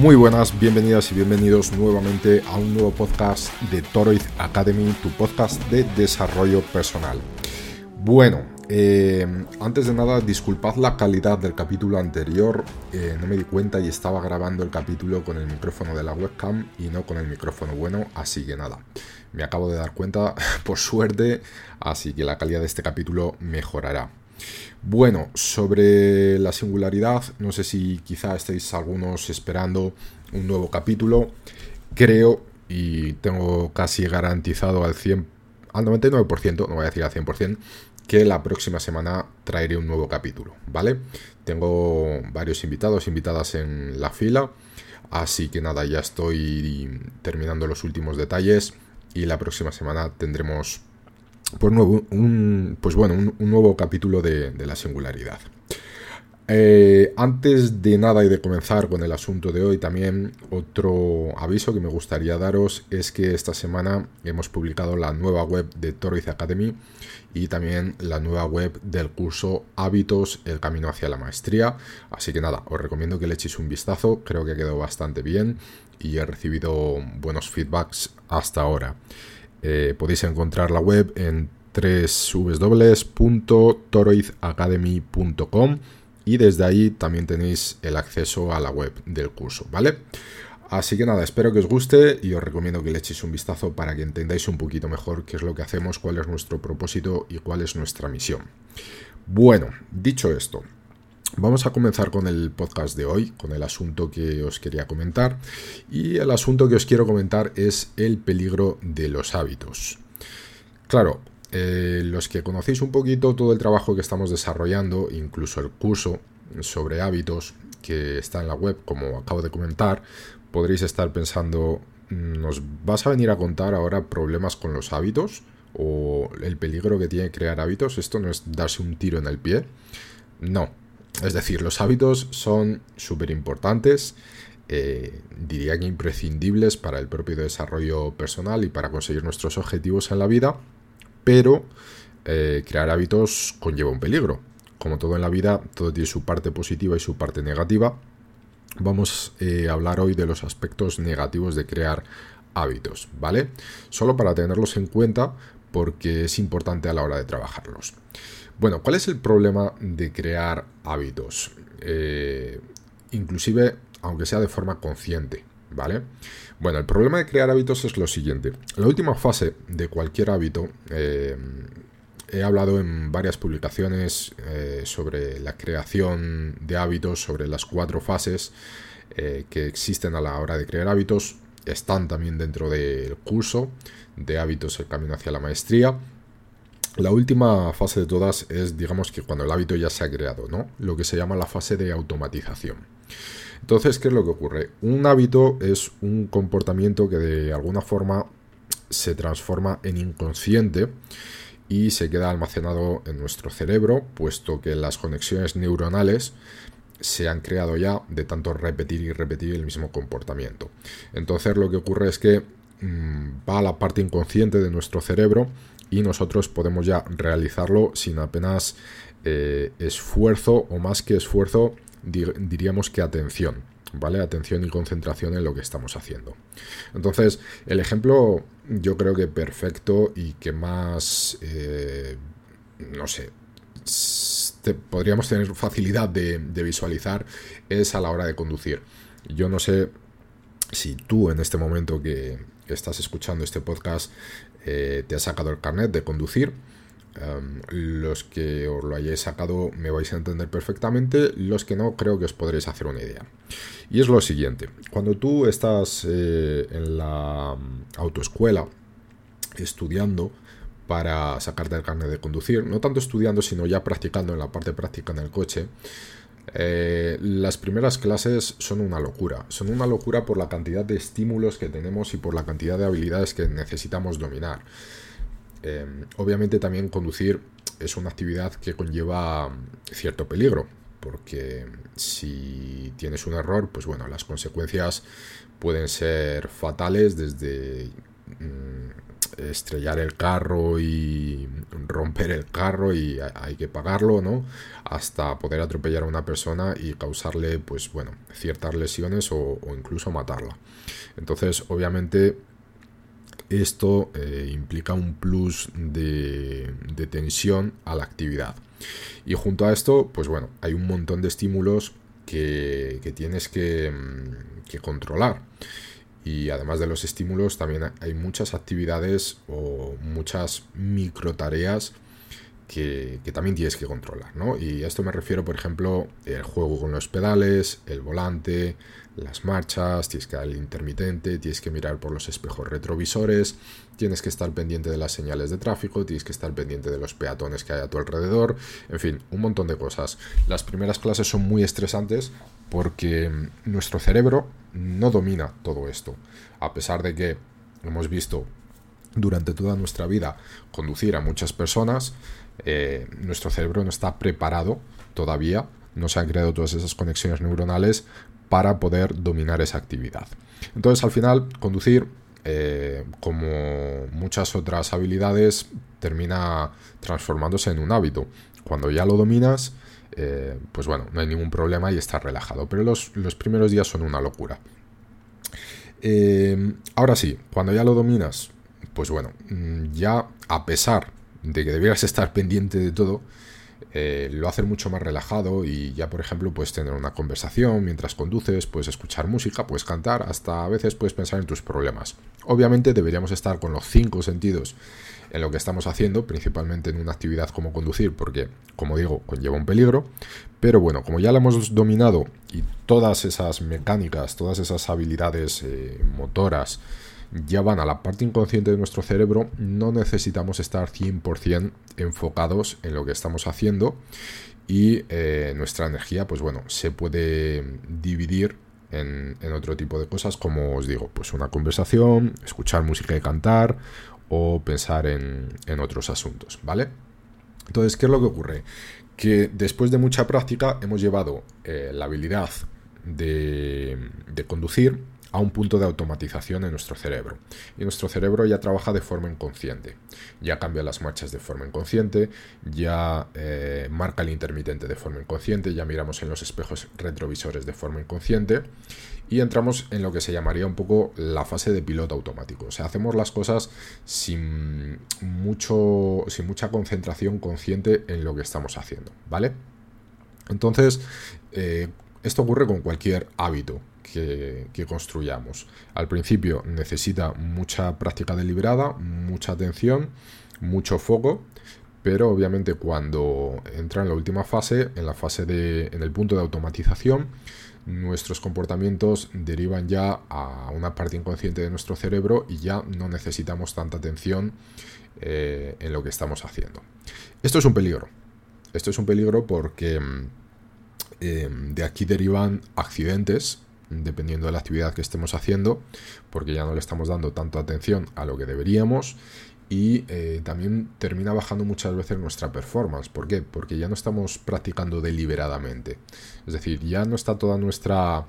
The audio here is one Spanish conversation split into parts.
Muy buenas, bienvenidas y bienvenidos nuevamente a un nuevo podcast de Toroid Academy, tu podcast de desarrollo personal. Bueno, eh, antes de nada, disculpad la calidad del capítulo anterior, eh, no me di cuenta y estaba grabando el capítulo con el micrófono de la webcam y no con el micrófono bueno, así que nada, me acabo de dar cuenta por suerte, así que la calidad de este capítulo mejorará. Bueno, sobre la singularidad, no sé si quizá estéis algunos esperando un nuevo capítulo. Creo y tengo casi garantizado al 100, al 99%, no voy a decir al 100%, que la próxima semana traeré un nuevo capítulo, ¿vale? Tengo varios invitados, invitadas en la fila, así que nada, ya estoy terminando los últimos detalles y la próxima semana tendremos pues, nuevo, un, pues bueno, un, nuevo capítulo de, la singularidad. Eh, antes de nada y de comenzar con el asunto de hoy, también otro aviso que me gustaría daros es que esta semana hemos publicado la nueva web de Toroiz Academy y también la nueva web del curso Hábitos, el camino hacia la maestría. Así que nada, os recomiendo que le echéis un vistazo, creo que ha quedado bastante bien y he recibido buenos feedbacks hasta ahora. Eh, podéis encontrar la web en www.toroizacademy.com y desde ahí también tenéis el acceso a la web del curso, ¿vale? Así que nada, espero que os guste y os recomiendo que le echéis un vistazo para que entendáis un poquito mejor qué es lo que hacemos, cuál es nuestro propósito y cuál es nuestra misión. Bueno, dicho esto, Vamos a comenzar con el podcast de hoy, con el asunto que os quería comentar. Y el asunto que os quiero comentar es el peligro de los hábitos. Claro, eh, los que conocéis un poquito todo el trabajo que estamos desarrollando, incluso el curso sobre hábitos que está en la web, como acabo de comentar, podréis estar pensando, ¿nos vas a venir a contar ahora problemas con los hábitos? ¿O el peligro que tiene crear hábitos? ¿Esto no es darse un tiro en el pie? No, es decir, los hábitos son súper importantes, eh, diría que imprescindibles para el propio desarrollo personal y para conseguir nuestros objetivos en la vida, pero eh, crear hábitos conlleva un peligro. Como todo en la vida, todo tiene su parte positiva y su parte negativa. Vamos eh, a hablar hoy de los aspectos negativos de crear hábitos, ¿vale? Solo para tenerlos en cuenta porque es importante a la hora de trabajarlos. Bueno, ¿cuál es el problema de crear hábitos? Eh, inclusive, aunque sea de forma consciente, ¿vale? Bueno, el problema de crear hábitos es lo siguiente. La última fase de cualquier hábito, eh, he hablado en varias publicaciones eh, sobre la creación de hábitos, sobre las cuatro fases que existen a la hora de crear hábitos. Están también dentro del curso de hábitos, el camino hacia la maestría. La última fase de todas es, digamos que cuando el hábito ya se ha creado, ¿no? Lo que se llama la fase de automatización. Entonces, ¿qué es lo que ocurre? Un hábito es un comportamiento que de alguna forma se transforma en inconsciente y se queda almacenado en nuestro cerebro, puesto que las conexiones neuronales se han creado ya de tanto repetir y repetir el mismo comportamiento. Entonces lo que ocurre es que mm, va a la parte inconsciente de nuestro cerebro y nosotros podemos ya realizarlo sin apenas eh, esfuerzo o más que esfuerzo diríamos que atención, ¿vale? Atención y concentración en lo que estamos haciendo. Entonces, el ejemplo yo creo que perfecto y que más, eh, no sé, podríamos tener facilidad de, visualizar es a la hora de conducir. Yo no sé si tú en este momento que estás escuchando este podcast eh, te has sacado el carnet de conducir Em, los que os lo hayáis sacado me vais a entender perfectamente, los que no creo que os podréis hacer una idea. Y es lo siguiente, cuando tú estás eh, en la autoescuela estudiando para sacarte el carnet de conducir, no tanto estudiando, sino ya practicando en la parte práctica en el coche, eh, las primeras clases son una locura. Son una locura por la cantidad de estímulos que tenemos y por la cantidad de habilidades que necesitamos dominar. Em, obviamente también conducir es una actividad que conlleva cierto peligro, porque si tienes un error, pues bueno, las consecuencias pueden ser fatales desde mm, estrellar el carro y romper el carro y hay que pagarlo, ¿no? Hasta poder atropellar a una persona y causarle, pues bueno, ciertas lesiones o, incluso matarla. Entonces, obviamente, esto eh, implica un plus de, tensión a la actividad. Y junto a esto, pues bueno, hay un montón de estímulos que, tienes que, mm, que, controlar. Y además de los estímulos, también hay muchas actividades o muchas micro que, también tienes que controlar, ¿no? Y a esto me refiero, por ejemplo, el juego con los pedales, el volante, las marchas, tienes que dar el intermitente, tienes que mirar por los espejos retrovisores, tienes que estar pendiente de las señales de tráfico, tienes que estar pendiente de los peatones que hay a tu alrededor, en fin, un montón de cosas. Las primeras clases son muy estresantes porque nuestro cerebro no domina todo esto, a pesar de que hemos visto durante toda nuestra vida conducir a muchas personas, eh, nuestro cerebro no está preparado todavía, no se han creado todas esas conexiones neuronales para poder dominar esa actividad. Entonces al final conducir, eh, como muchas otras habilidades, termina transformándose en un hábito. Cuando ya lo dominas, eh, pues bueno, no hay ningún problema y estás relajado. Pero los, los primeros días son una locura. ahora sí, cuando ya lo dominas, pues bueno, mm, ya a pesar de que debieras estar pendiente de todo, eh, lo hace mucho más relajado y ya por ejemplo puedes tener una conversación mientras conduces, puedes escuchar música, puedes cantar, hasta a veces puedes pensar en tus problemas. Obviamente deberíamos estar con los cinco sentidos en lo que estamos haciendo, principalmente en una actividad como conducir, porque como digo, conlleva un peligro, pero bueno, como ya lo hemos dominado y todas esas mecánicas, todas esas habilidades eh, motoras, ya van a la parte inconsciente de nuestro cerebro, no necesitamos estar 100% enfocados en lo que estamos haciendo y eh, nuestra energía, pues bueno, se puede dividir en, otro tipo de cosas, como os digo, pues una conversación, escuchar música y cantar o pensar en, otros asuntos, ¿vale? Entonces, ¿qué es lo que ocurre? Que después de mucha práctica hemos llevado eh, la habilidad de, de conducir a un punto de automatización en nuestro cerebro. Y nuestro cerebro ya trabaja de forma inconsciente. Ya cambia las marchas de forma inconsciente, ya eh, marca el intermitente de forma inconsciente, ya miramos en los espejos retrovisores de forma inconsciente y entramos en lo que se llamaría un poco la fase de piloto automático. O sea, hacemos las cosas sin, mucho, sin mucha concentración consciente en lo que estamos haciendo, ¿vale? Entonces, eh, esto ocurre con cualquier hábito que, construyamos. Al principio necesita mucha práctica deliberada, mucha atención, mucho foco, pero obviamente cuando entra en la última fase, en la fase de, en el punto de automatización, nuestros comportamientos derivan ya a una parte inconsciente de nuestro cerebro y ya no necesitamos tanta atención eh, en lo que estamos haciendo. Esto es un peligro. Esto es un peligro porque eh, de aquí derivan accidentes dependiendo de la actividad que estemos haciendo, porque ya no le estamos dando tanto atención a lo que deberíamos y eh, también termina bajando muchas veces nuestra performance. ¿Por qué? Porque ya no estamos practicando deliberadamente. Es decir, ya no está toda nuestra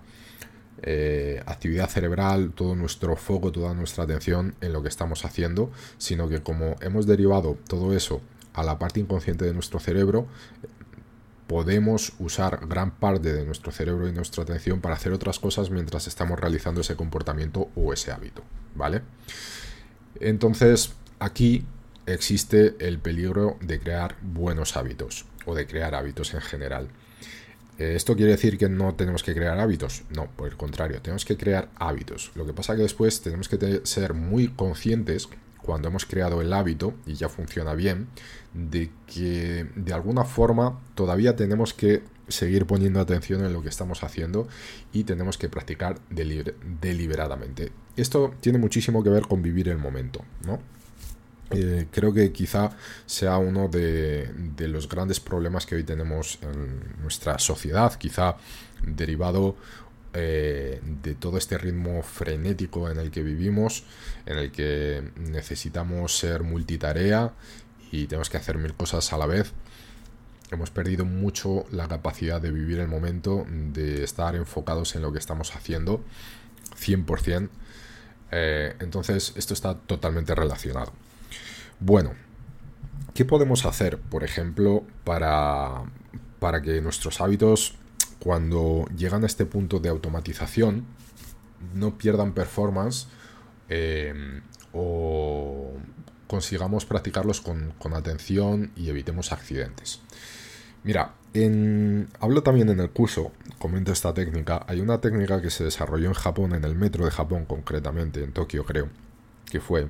eh, actividad cerebral, todo nuestro foco, toda nuestra atención en lo que estamos haciendo, sino que como hemos derivado todo eso a la parte inconsciente de nuestro cerebro, podemos usar gran parte de nuestro cerebro y nuestra atención para hacer otras cosas mientras estamos realizando ese comportamiento o ese hábito, ¿vale? Entonces, aquí existe el peligro de crear buenos hábitos o de crear hábitos en general. Eh, ¿Esto quiere decir que no tenemos que crear hábitos? No, por el contrario, tenemos que crear hábitos. Lo que pasa que después tenemos que ser muy conscientes cuando hemos creado el hábito y ya funciona bien, de que de alguna forma todavía tenemos que seguir poniendo atención en lo que estamos haciendo y tenemos que practicar deliberadamente. Esto tiene muchísimo que ver con vivir el momento, ¿no? Eh, creo que quizá sea uno de, los grandes problemas que hoy tenemos en nuestra sociedad, quizá derivado eh, de todo este ritmo frenético en el que vivimos, en el que necesitamos ser multitarea y tenemos que hacer mil cosas a la vez. Hemos perdido mucho la capacidad de vivir el momento, de estar enfocados en lo que estamos haciendo, 100%. Eh, entonces, esto está totalmente relacionado. Bueno, ¿qué podemos hacer, por ejemplo, para, para que nuestros hábitos cuando llegan a este punto de automatización, no pierdan performance eh, o consigamos practicarlos con, atención y evitemos accidentes. Mira, hablo también en el curso, comento esta técnica. Hay una técnica que se desarrolló en Japón, en el metro de Japón concretamente, en Tokio creo, que fue,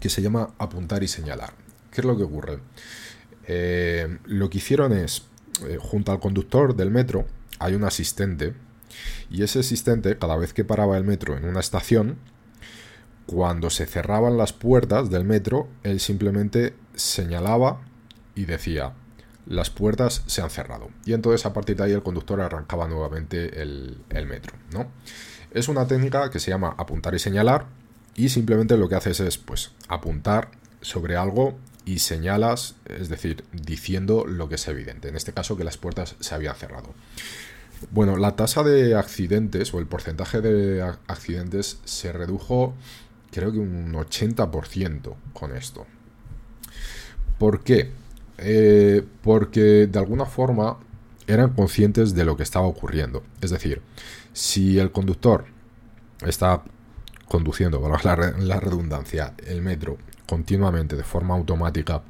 que se llama apuntar y señalar. ¿Qué es lo que ocurre? Eh, lo que hicieron es, eh, junto al conductor del metro, hay un asistente y ese asistente cada vez que paraba el metro en una estación, cuando se cerraban las puertas del metro, él simplemente señalaba y decía, las puertas se han cerrado. Y entonces a partir de ahí el conductor arrancaba nuevamente el, metro. ¿no? Es una técnica que se llama apuntar y señalar y simplemente lo que haces es pues apuntar sobre algo y señalas, es decir, diciendo lo que es evidente. En este caso que las puertas se habían cerrado. Bueno, la tasa de accidentes o el porcentaje de accidentes se redujo creo que un 80% con esto. ¿Por qué? Eh, porque de alguna forma eran conscientes de lo que estaba ocurriendo. Es decir, si el conductor está conduciendo, la, la redundancia, el metro continuamente de forma automática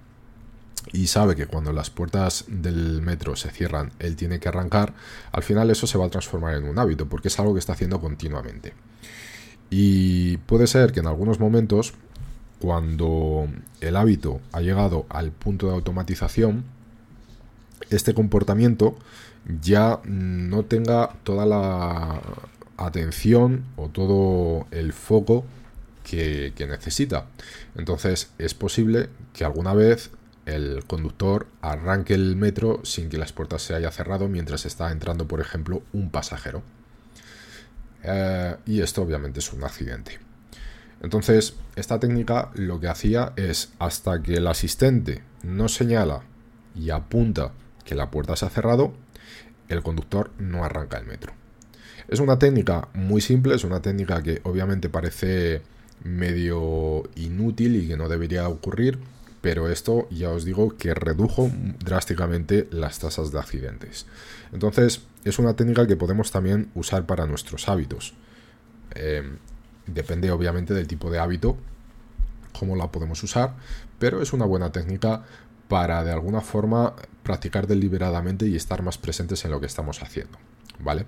y sabe que cuando las puertas del metro se cierran, él tiene que arrancar, al final eso se va a transformar en un hábito, porque es algo que está haciendo continuamente. Y puede ser que en algunos momentos, cuando el hábito ha llegado al punto de automatización, este comportamiento ya no tenga toda la atención o todo el foco que, necesita. Entonces es posible que alguna vez el conductor arranque el metro sin que las puertas se haya cerrado mientras está entrando, por ejemplo, un pasajero. Eh, y esto obviamente es un accidente. Entonces, esta técnica lo que hacía es hasta que el asistente no señala y apunta que la puerta se ha cerrado, el conductor no arranca el metro. Es una técnica muy simple, es una técnica que obviamente parece medio inútil y que no debería ocurrir, pero esto ya os digo que redujo drásticamente las tasas de accidentes. Entonces, es una técnica que podemos también usar para nuestros hábitos. Em, depende obviamente del tipo de hábito, cómo la podemos usar, pero es una buena técnica para de alguna forma practicar deliberadamente y estar más presentes en lo que estamos haciendo. ¿Vale?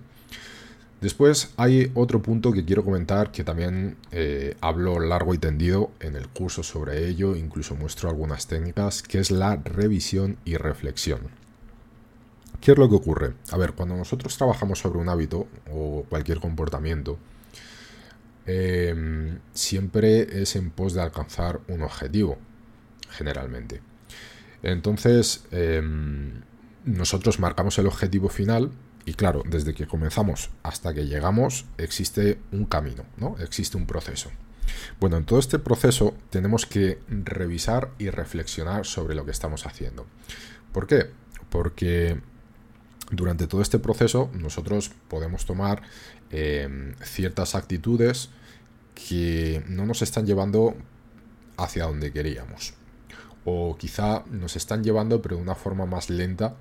Después hay otro punto que quiero comentar que también eh, hablo largo y tendido en el curso sobre ello, incluso muestro algunas técnicas, que es la revisión y reflexión. ¿Qué es lo que ocurre? A ver, cuando nosotros trabajamos sobre un hábito o cualquier comportamiento, em, siempre es en pos de alcanzar un objetivo, generalmente. Entonces, em, nosotros marcamos el objetivo final y claro, desde que comenzamos hasta que llegamos existe un camino, ¿no? Existe un proceso. Bueno, en todo este proceso tenemos que revisar y reflexionar sobre lo que estamos haciendo. ¿Por qué? Porque durante todo este proceso nosotros podemos tomar em, ciertas actitudes que no nos están llevando hacia donde queríamos. O quizá nos están llevando pero de una forma más lenta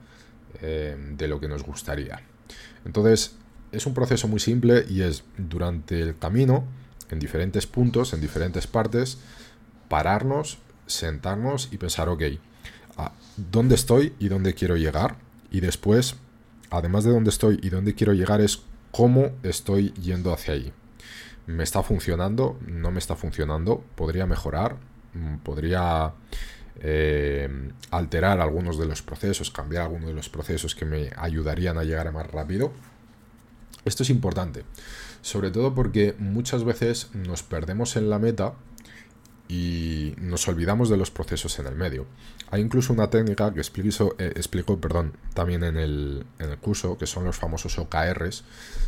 em, de lo que nos gustaría. Entonces, es un proceso muy simple y es durante el camino, en diferentes puntos, en diferentes partes, pararnos, sentarnos y pensar, ok, ¿dónde estoy y dónde quiero llegar? Y después, además de dónde estoy y dónde quiero llegar, es cómo estoy yendo hacia ahí. ¿Me está funcionando? ¿No me está funcionando? ¿Podría mejorar? mm, podría eh, alterar algunos de los procesos, cambiar algunos de los procesos que me ayudarían a llegar más rápido. Esto es importante, sobre todo porque muchas veces nos perdemos en la meta y nos olvidamos de los procesos en el medio. Hay incluso una técnica que explico, eh, explico perdón, también en el, en el, curso, que son los famosos OKRs,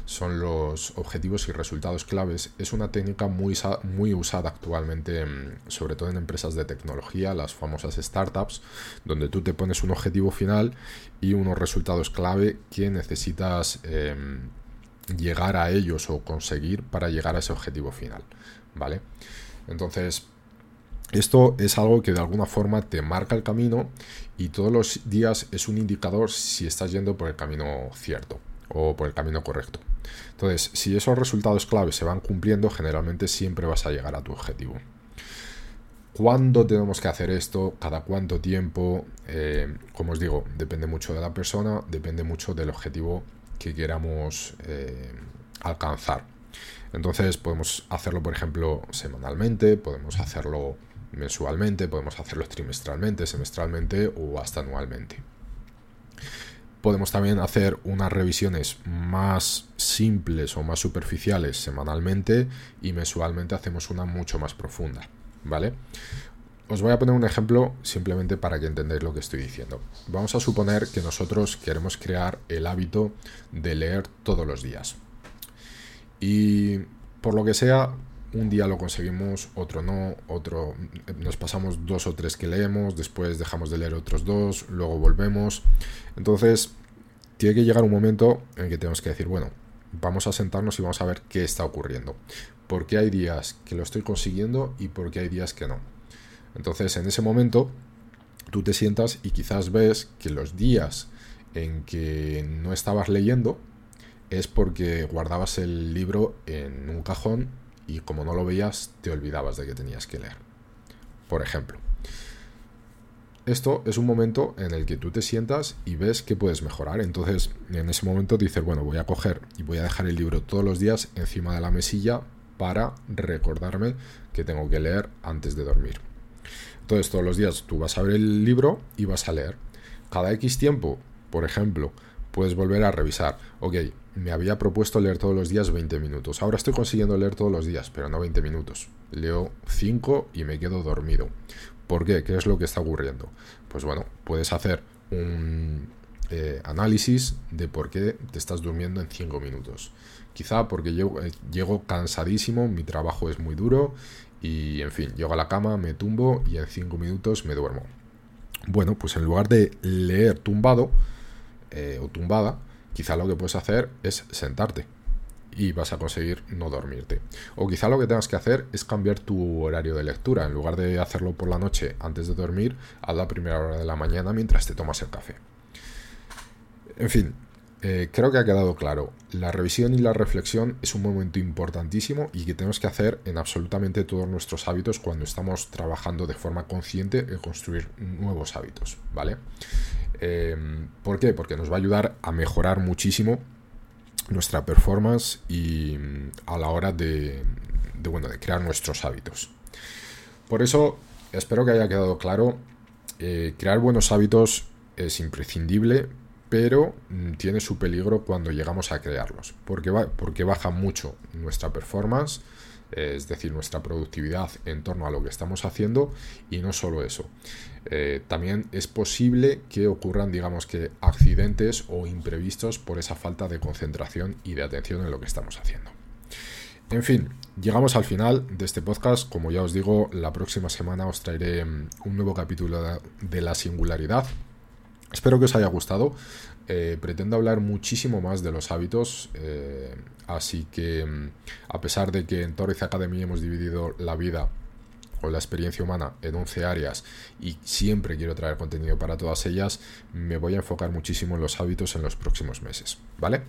son los objetivos y resultados claves. Es una técnica muy, muy usada actualmente, sobre todo en empresas de tecnología, las famosas startups, donde tú te pones un objetivo final y unos resultados clave que necesitas em, llegar a ellos o conseguir para llegar a ese objetivo final. ¿Vale? Entonces, esto es algo que de alguna forma te marca el camino y todos los días es un indicador si estás yendo por el camino cierto o por el camino correcto. Entonces, si esos resultados clave se van cumpliendo, generalmente siempre vas a llegar a tu objetivo. ¿Cuándo tenemos que hacer esto? ¿Cada cuánto tiempo? Eh, como os digo, depende mucho de la persona, depende mucho del objetivo que queramos eh, alcanzar. Entonces podemos hacerlo, por ejemplo, semanalmente, podemos hacerlo mensualmente, podemos hacerlo trimestralmente, semestralmente o hasta anualmente. Podemos también hacer unas revisiones más simples o más superficiales semanalmente y mensualmente hacemos una mucho más profunda, ¿vale? Os voy a poner un ejemplo simplemente para que entendáis lo que estoy diciendo. Vamos a suponer que nosotros queremos crear el hábito de leer todos los días. Y por lo que sea, un día lo conseguimos, otro no, otro nos pasamos dos o tres que leemos, después dejamos de leer otros dos, luego volvemos. Entonces, tiene que llegar un momento en que tenemos que decir, bueno, vamos a sentarnos y vamos a ver qué está ocurriendo. ¿Por qué hay días que lo estoy consiguiendo y por qué hay días que no? Entonces, en ese momento, tú te sientas y quizás ves que los días en que no estabas leyendo es porque guardabas el libro en un cajón y como no lo veías te olvidabas de que tenías que leer. Por ejemplo, esto es un momento en el que tú te sientas y ves que puedes mejorar. Entonces, en ese momento dices, bueno, voy a coger y voy a dejar el libro todos los días encima de la mesilla para recordarme que tengo que leer antes de dormir. Entonces, todos los días tú vas a ver el libro y vas a leer. Cada X tiempo, por ejemplo, puedes volver a revisar. Ok, me había propuesto leer todos los días 20 minutos. Ahora estoy consiguiendo leer todos los días, pero no 20 minutos. Leo 5 y me quedo dormido. ¿Por qué? ¿Qué es lo que está ocurriendo? Pues bueno, puedes hacer un eh, análisis de por qué te estás durmiendo en 5 minutos. Quizá porque yo eh, llego cansadísimo, mi trabajo es muy duro y en fin, llego a la cama, me tumbo y en 5 minutos me duermo. Bueno, pues en lugar de leer tumbado eh, o tumbada, quizá lo que puedes hacer es sentarte y vas a conseguir no dormirte. O quizá lo que tengas que hacer es cambiar tu horario de lectura. En lugar de hacerlo por la noche antes de dormir, a la primera hora de la mañana mientras te tomas el café. En fin, eh, creo que ha quedado claro. La revisión y la reflexión es un momento importantísimo y que tenemos que hacer en absolutamente todos nuestros hábitos cuando estamos trabajando de forma consciente en construir nuevos hábitos, ¿vale? Em, ¿Por qué? Porque nos va a ayudar a mejorar muchísimo nuestra performance y mm, a la hora de, bueno, de crear nuestros hábitos. Por eso, espero que haya quedado claro, eh, crear buenos hábitos es imprescindible, pero mm, tiene su peligro cuando llegamos a crearlos, porque, va, porque baja mucho nuestra performance, es decir, nuestra productividad en torno a lo que estamos haciendo y no solo eso. Eh, también es posible que ocurran, digamos que, accidentes o imprevistos por esa falta de concentración y de atención en lo que estamos haciendo. En fin, llegamos al final de este podcast. Como ya os digo, la próxima semana os traeré mm, un nuevo capítulo de la singularidad. Espero que os haya gustado. Eh, pretendo hablar muchísimo más de los hábitos, eh, así que mm, a pesar de que en Torres Academy hemos dividido la vida o la experiencia humana en 11 áreas y siempre quiero traer contenido para todas ellas, me voy a enfocar muchísimo en los hábitos en los próximos meses, ¿vale?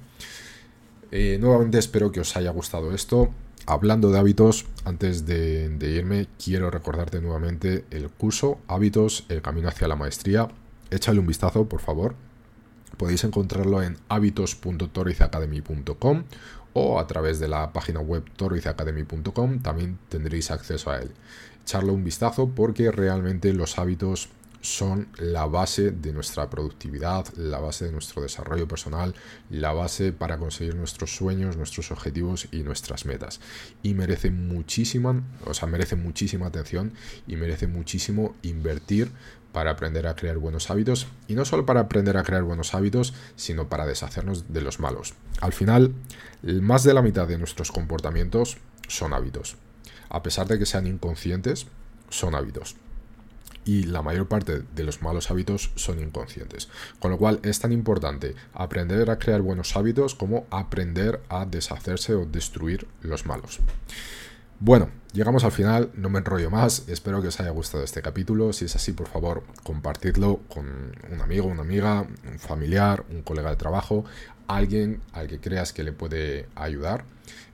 Eh, nuevamente espero que os haya gustado esto. Hablando de hábitos, antes de, de irme, quiero recordarte nuevamente el curso Hábitos, el camino hacia la maestría. Échale un vistazo, por favor podéis encontrarlo en hábitos.torrizacademy.com o a través de la página web torrizacademy.com también tendréis acceso a él. Echarle un vistazo porque realmente los hábitos son la base de nuestra productividad, la base de nuestro desarrollo personal, la base para conseguir nuestros sueños, nuestros objetivos y nuestras metas. Y merece muchísima, o sea, merece muchísima atención y merece muchísimo invertir para aprender a crear buenos hábitos y no solo para aprender a crear buenos hábitos, sino para deshacernos de los malos. Al final, más de la mitad de nuestros comportamientos son hábitos. A pesar de que sean inconscientes, son hábitos y la mayor parte de los malos hábitos son inconscientes. Con lo cual es tan importante aprender a crear buenos hábitos como aprender a deshacerse o destruir los malos. Bueno, llegamos al final, no me enrollo más, espero que os haya gustado este capítulo, si es así por favor compartidlo con un amigo, una amiga, un familiar, un colega de trabajo, alguien al que creas que le puede ayudar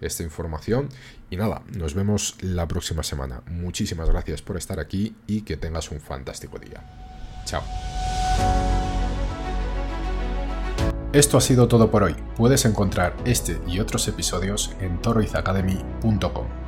esta información. Y nada, nos vemos la próxima semana. Muchísimas gracias por estar aquí y que tengas un fantástico día. Chao. Esto ha sido todo por hoy. Puedes encontrar este y otros episodios en toroizacademy.com.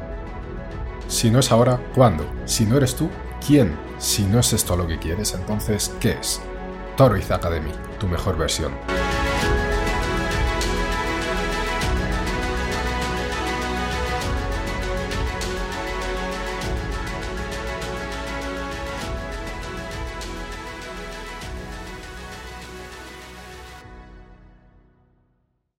Si no es ahora, ¿cuándo? Si no eres tú, ¿quién? Si no es esto lo que quieres, entonces, ¿qué es? Toroiz Academy, tu mejor versión.